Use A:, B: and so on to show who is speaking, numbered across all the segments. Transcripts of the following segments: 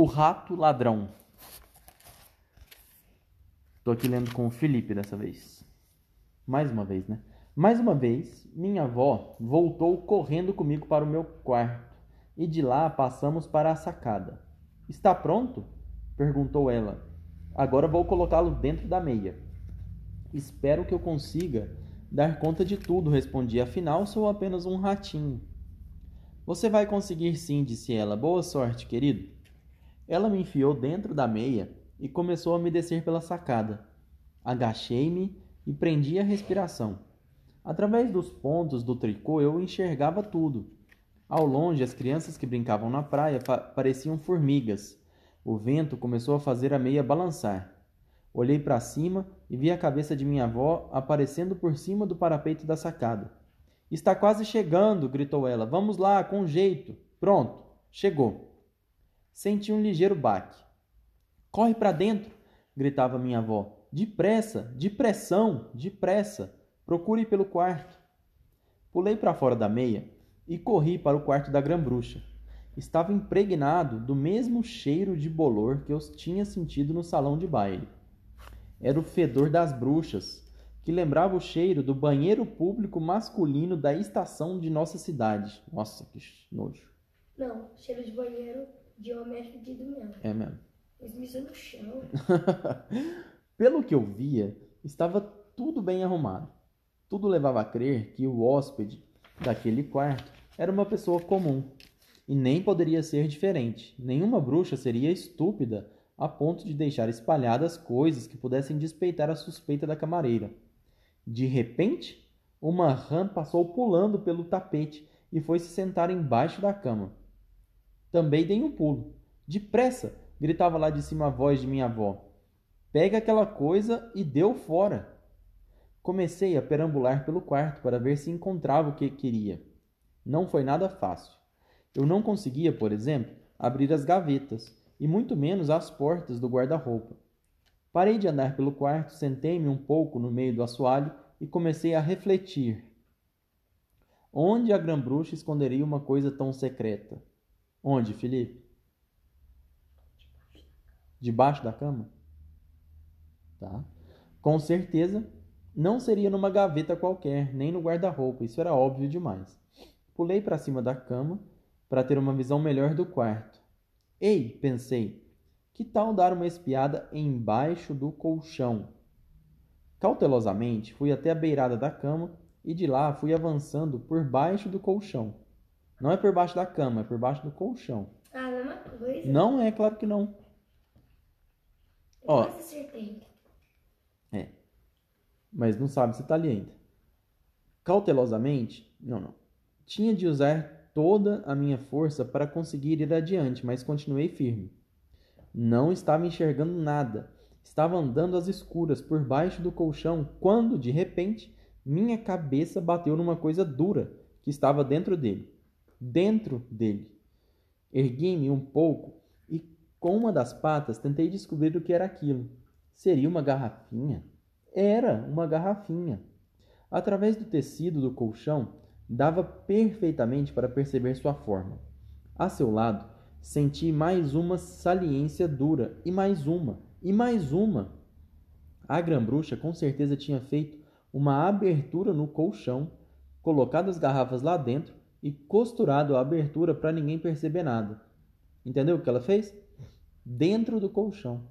A: O Rato Ladrão. Tô aqui lendo com o Felipe dessa vez. Mais uma vez, né? Mais uma vez, minha avó voltou correndo comigo para o meu quarto e de lá passamos para a sacada. Está pronto? perguntou ela. Agora vou colocá-lo dentro da meia. Espero que eu consiga dar conta de tudo, respondi. Afinal, sou apenas um ratinho. Você vai conseguir sim, disse ela. Boa sorte, querido. Ela me enfiou dentro da meia e começou a me descer pela sacada. Agachei-me e prendi a respiração. Através dos pontos do tricô eu enxergava tudo. Ao longe, as crianças que brincavam na praia pareciam formigas. O vento começou a fazer a meia balançar. Olhei para cima e vi a cabeça de minha avó aparecendo por cima do parapeito da sacada. Está quase chegando, gritou ela. Vamos lá, com jeito. Pronto, chegou. Senti um ligeiro baque. Corre para dentro, gritava minha avó. Depressa, depressão, depressa. Procure pelo quarto. Pulei para fora da meia e corri para o quarto da grã-bruxa. Estava impregnado do mesmo cheiro de bolor que eu tinha sentido no salão de baile. Era o fedor das bruxas, que lembrava o cheiro do banheiro público masculino da estação de nossa cidade. Nossa, que nojo.
B: Não, cheiro de banheiro de homem é fedido mesmo.
A: É mesmo.
B: Esmiça no chão.
A: Pelo que eu via, estava tudo bem arrumado. Tudo levava a crer que o hóspede daquele quarto era uma pessoa comum. E nem poderia ser diferente. Nenhuma bruxa seria estúpida a ponto de deixar espalhadas coisas que pudessem despeitar a suspeita da camareira. De repente, uma rã passou pulando pelo tapete e foi se sentar embaixo da cama. Também dei um pulo. Depressa! gritava lá de cima a voz de minha avó. Pega aquela coisa e deu fora. Comecei a perambular pelo quarto para ver se encontrava o que queria. Não foi nada fácil. Eu não conseguia, por exemplo, abrir as gavetas e muito menos as portas do guarda-roupa. Parei de andar pelo quarto, sentei-me um pouco no meio do assoalho e comecei a refletir. Onde a grã-bruxa esconderia uma coisa tão secreta? Onde, Felipe? Debaixo da cama? Tá. Com certeza, não seria numa gaveta qualquer, nem no guarda-roupa, isso era óbvio demais. Pulei para cima da cama para ter uma visão melhor do quarto. Ei, pensei, que tal dar uma espiada embaixo do colchão? Cautelosamente fui até a beirada da cama e de lá fui avançando por baixo do colchão. Não é por baixo da cama, é por baixo do colchão.
B: Ah, mesma coisa?
A: Não é, claro que não.
B: Eu
A: Ó.
B: acertei.
A: É. Mas não sabe se tá ali ainda. Cautelosamente, não, não. Tinha de usar toda a minha força para conseguir ir adiante, mas continuei firme. Não estava enxergando nada. Estava andando às escuras por baixo do colchão quando, de repente, minha cabeça bateu numa coisa dura que estava dentro dele. Dentro dele. Ergui-me um pouco e, com uma das patas, tentei descobrir o que era aquilo. Seria uma garrafinha? Era uma garrafinha. Através do tecido do colchão, dava perfeitamente para perceber sua forma. A seu lado, senti mais uma saliência dura, e mais uma, e mais uma. A grã-bruxa com certeza tinha feito uma abertura no colchão, colocado as garrafas lá dentro e costurado a abertura para ninguém perceber nada. Entendeu o que ela fez? Dentro do colchão.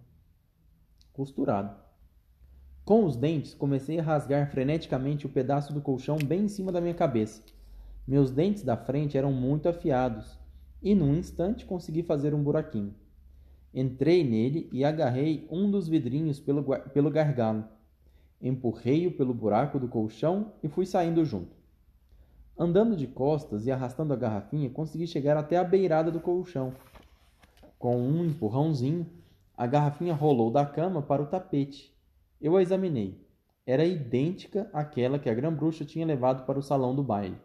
A: Costurado. Com os dentes, comecei a rasgar freneticamente o pedaço do colchão bem em cima da minha cabeça. Meus dentes da frente eram muito afiados e num instante consegui fazer um buraquinho. Entrei nele e agarrei um dos vidrinhos pelo, pelo gargalo. Empurrei-o pelo buraco do colchão e fui saindo junto. Andando de costas e arrastando a garrafinha, consegui chegar até a beirada do colchão. Com um empurrãozinho, a garrafinha rolou da cama para o tapete. Eu a examinei. Era idêntica àquela que a grã-bruxa tinha levado para o salão do baile.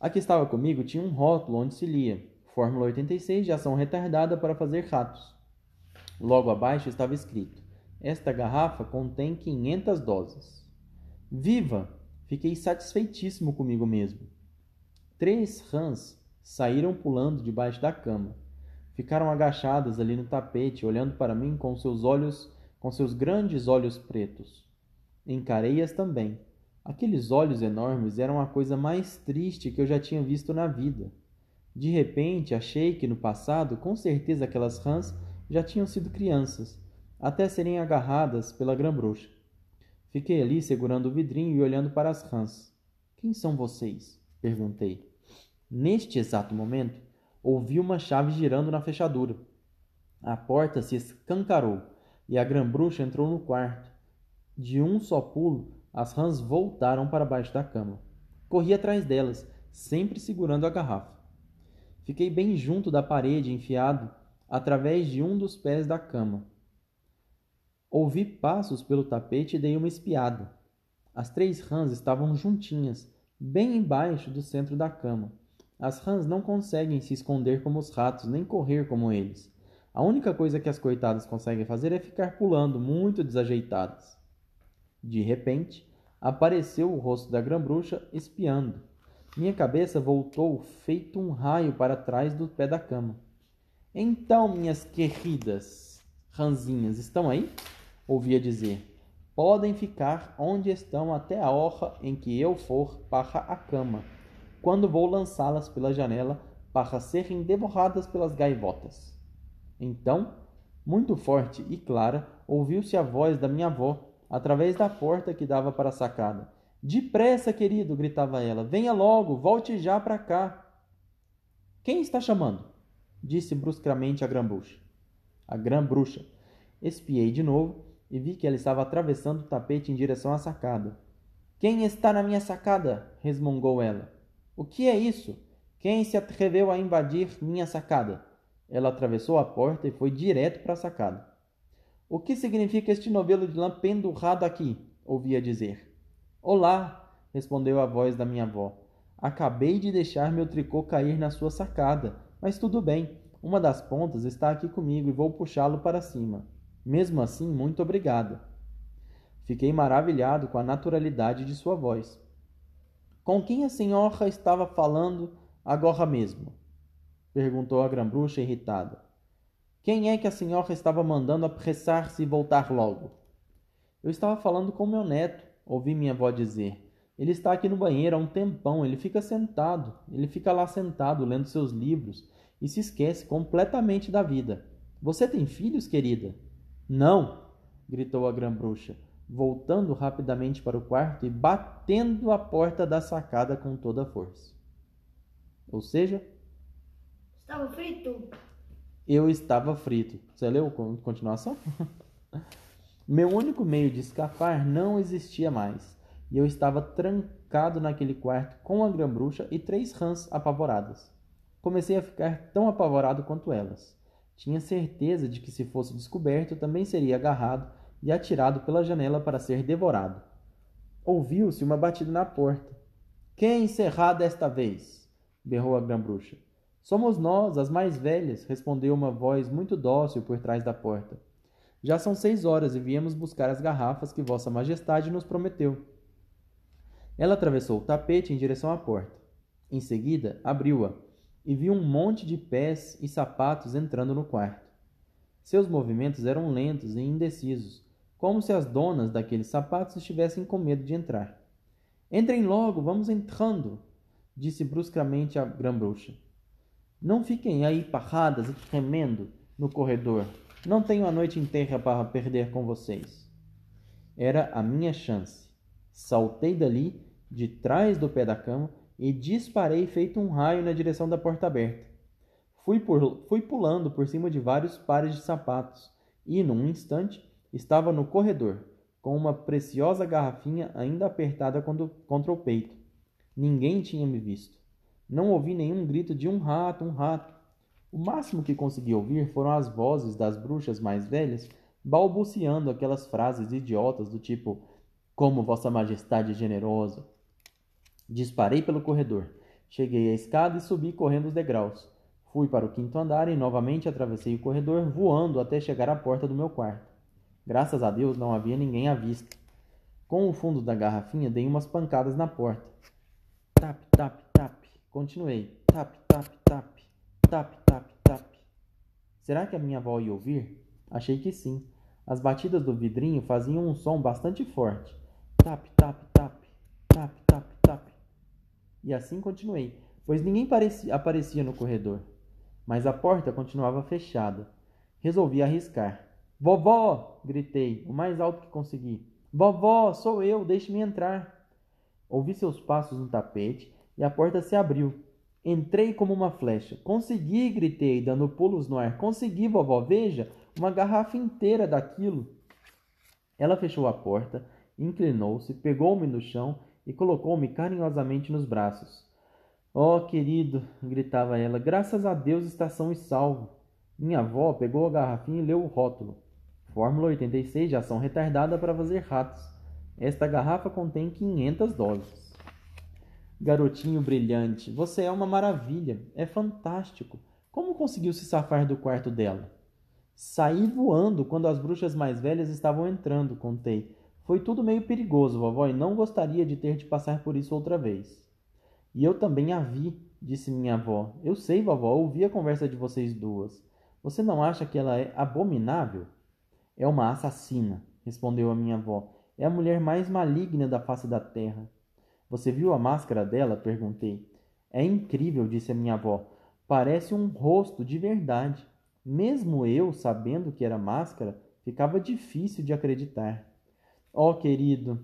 A: A que estava comigo tinha um rótulo onde se lia Fórmula 86 de ação retardada para fazer ratos. Logo abaixo estava escrito: Esta garrafa contém 500 doses. Viva! Fiquei satisfeitíssimo comigo mesmo. Três rãs saíram pulando debaixo da cama. Ficaram agachadas ali no tapete, olhando para mim com seus olhos, com seus grandes olhos pretos. Encarei-as também. Aqueles olhos enormes eram a coisa mais triste que eu já tinha visto na vida. De repente, achei que no passado, com certeza aquelas rãs já tinham sido crianças, até serem agarradas pela grã-bruxa. Fiquei ali segurando o vidrinho e olhando para as rãs. Quem são vocês? perguntei. Neste exato momento, ouvi uma chave girando na fechadura. A porta se escancarou e a grã-bruxa entrou no quarto. De um só pulo, as rãs voltaram para baixo da cama. Corri atrás delas, sempre segurando a garrafa. Fiquei bem junto da parede, enfiado através de um dos pés da cama. Ouvi passos pelo tapete e dei uma espiada. As três rãs estavam juntinhas, bem embaixo do centro da cama. As rãs não conseguem se esconder como os ratos, nem correr como eles. A única coisa que as coitadas conseguem fazer é ficar pulando, muito desajeitadas. De repente, apareceu o rosto da grã-bruxa espiando. Minha cabeça voltou feito um raio para trás do pé da cama. Então, minhas queridas ranzinhas, estão aí? Ouvia dizer. Podem ficar onde estão até a hora em que eu for para a cama, quando vou lançá-las pela janela para serem devoradas pelas gaivotas. Então, muito forte e clara, ouviu-se a voz da minha avó através da porta que dava para a sacada. Depressa, querido, gritava ela. Venha logo, volte já para cá. Quem está chamando? disse bruscamente a grã-bruxa. A grã-bruxa. Espiei de novo e vi que ela estava atravessando o tapete em direção à sacada. Quem está na minha sacada? resmungou ela. O que é isso? Quem se atreveu a invadir minha sacada? Ela atravessou a porta e foi direto para a sacada. O que significa este novelo de lã pendurrado aqui? ouvia dizer. Olá, respondeu a voz da minha avó. Acabei de deixar meu tricô cair na sua sacada. Mas tudo bem, uma das pontas está aqui comigo e vou puxá-lo para cima. Mesmo assim, muito obrigada. Fiquei maravilhado com a naturalidade de sua voz. Com quem a senhora estava falando agora mesmo? perguntou a grã-bruxa irritada. Quem é que a senhora estava mandando apressar-se e voltar logo? Eu estava falando com meu neto, ouvi minha avó dizer. Ele está aqui no banheiro há um tempão, ele fica sentado, ele fica lá sentado lendo seus livros e se esquece completamente da vida. Você tem filhos, querida? Não! gritou a grã-bruxa, voltando rapidamente para o quarto e batendo a porta da sacada com toda a força. Ou seja,
B: estava frito.
A: Eu estava frito. Você leu a continuação? Meu único meio de escapar não existia mais e eu estava trancado naquele quarto com a grã-bruxa e três rãs apavoradas. Comecei a ficar tão apavorado quanto elas. Tinha certeza de que, se fosse descoberto, também seria agarrado e atirado pela janela para ser devorado. Ouviu-se uma batida na porta. Quem encerrar desta vez? berrou a grã-bruxa. Somos nós, as mais velhas, respondeu uma voz muito dócil por trás da porta. Já são seis horas e viemos buscar as garrafas que Vossa Majestade nos prometeu. Ela atravessou o tapete em direção à porta. Em seguida, abriu-a e viu um monte de pés e sapatos entrando no quarto. Seus movimentos eram lentos e indecisos, como se as donas daqueles sapatos estivessem com medo de entrar. Entrem logo, vamos entrando, disse bruscamente a grã-bruxa. Não fiquem aí parradas e tremendo no corredor. Não tenho a noite inteira para perder com vocês. Era a minha chance. Saltei dali de trás do pé da cama e disparei feito um raio na direção da porta aberta. Fui, por, fui pulando por cima de vários pares de sapatos e, num instante, estava no corredor, com uma preciosa garrafinha ainda apertada contra o peito. Ninguém tinha me visto. Não ouvi nenhum grito de um rato, um rato. O máximo que consegui ouvir foram as vozes das bruxas mais velhas balbuciando aquelas frases idiotas do tipo: Como Vossa Majestade é generosa, Disparei pelo corredor. Cheguei à escada e subi correndo os degraus. Fui para o quinto andar e novamente atravessei o corredor, voando até chegar à porta do meu quarto. Graças a Deus não havia ninguém à vista. Com o fundo da garrafinha, dei umas pancadas na porta. Tap, tap, tap. Continuei. Tap, tap, tap. Tap, tap, tap. Será que a minha avó ia ouvir? Achei que sim. As batidas do vidrinho faziam um som bastante forte. Tap, tap, tap. E assim continuei, pois ninguém parecia, aparecia no corredor. Mas a porta continuava fechada. Resolvi arriscar. Vovó! gritei, o mais alto que consegui. Vovó, sou eu, deixe-me entrar. Ouvi seus passos no tapete e a porta se abriu. Entrei como uma flecha. Consegui, gritei, dando pulos no ar. Consegui, vovó, veja, uma garrafa inteira daquilo. Ela fechou a porta, inclinou-se, pegou-me no chão e colocou-me carinhosamente nos braços. Oh, querido, gritava ela, graças a Deus está são e salvo. Minha avó pegou a garrafinha e leu o rótulo. Fórmula 86 de ação retardada para fazer ratos. Esta garrafa contém 500 doses. Garotinho brilhante, você é uma maravilha, é fantástico. Como conseguiu se safar do quarto dela? Saí voando quando as bruxas mais velhas estavam entrando, contei. Foi tudo meio perigoso, vovó, e não gostaria de ter de passar por isso outra vez. E eu também a vi, disse minha avó. Eu sei, vovó, ouvi a conversa de vocês duas. Você não acha que ela é abominável? É uma assassina, respondeu a minha avó. É a mulher mais maligna da face da terra. Você viu a máscara dela? perguntei. É incrível, disse a minha avó. Parece um rosto de verdade. Mesmo eu, sabendo que era máscara, ficava difícil de acreditar. Oh, querido,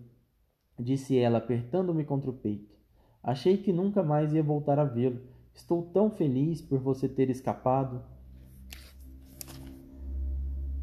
A: disse ela, apertando-me contra o peito. Achei que nunca mais ia voltar a vê-lo. Estou tão feliz por você ter escapado.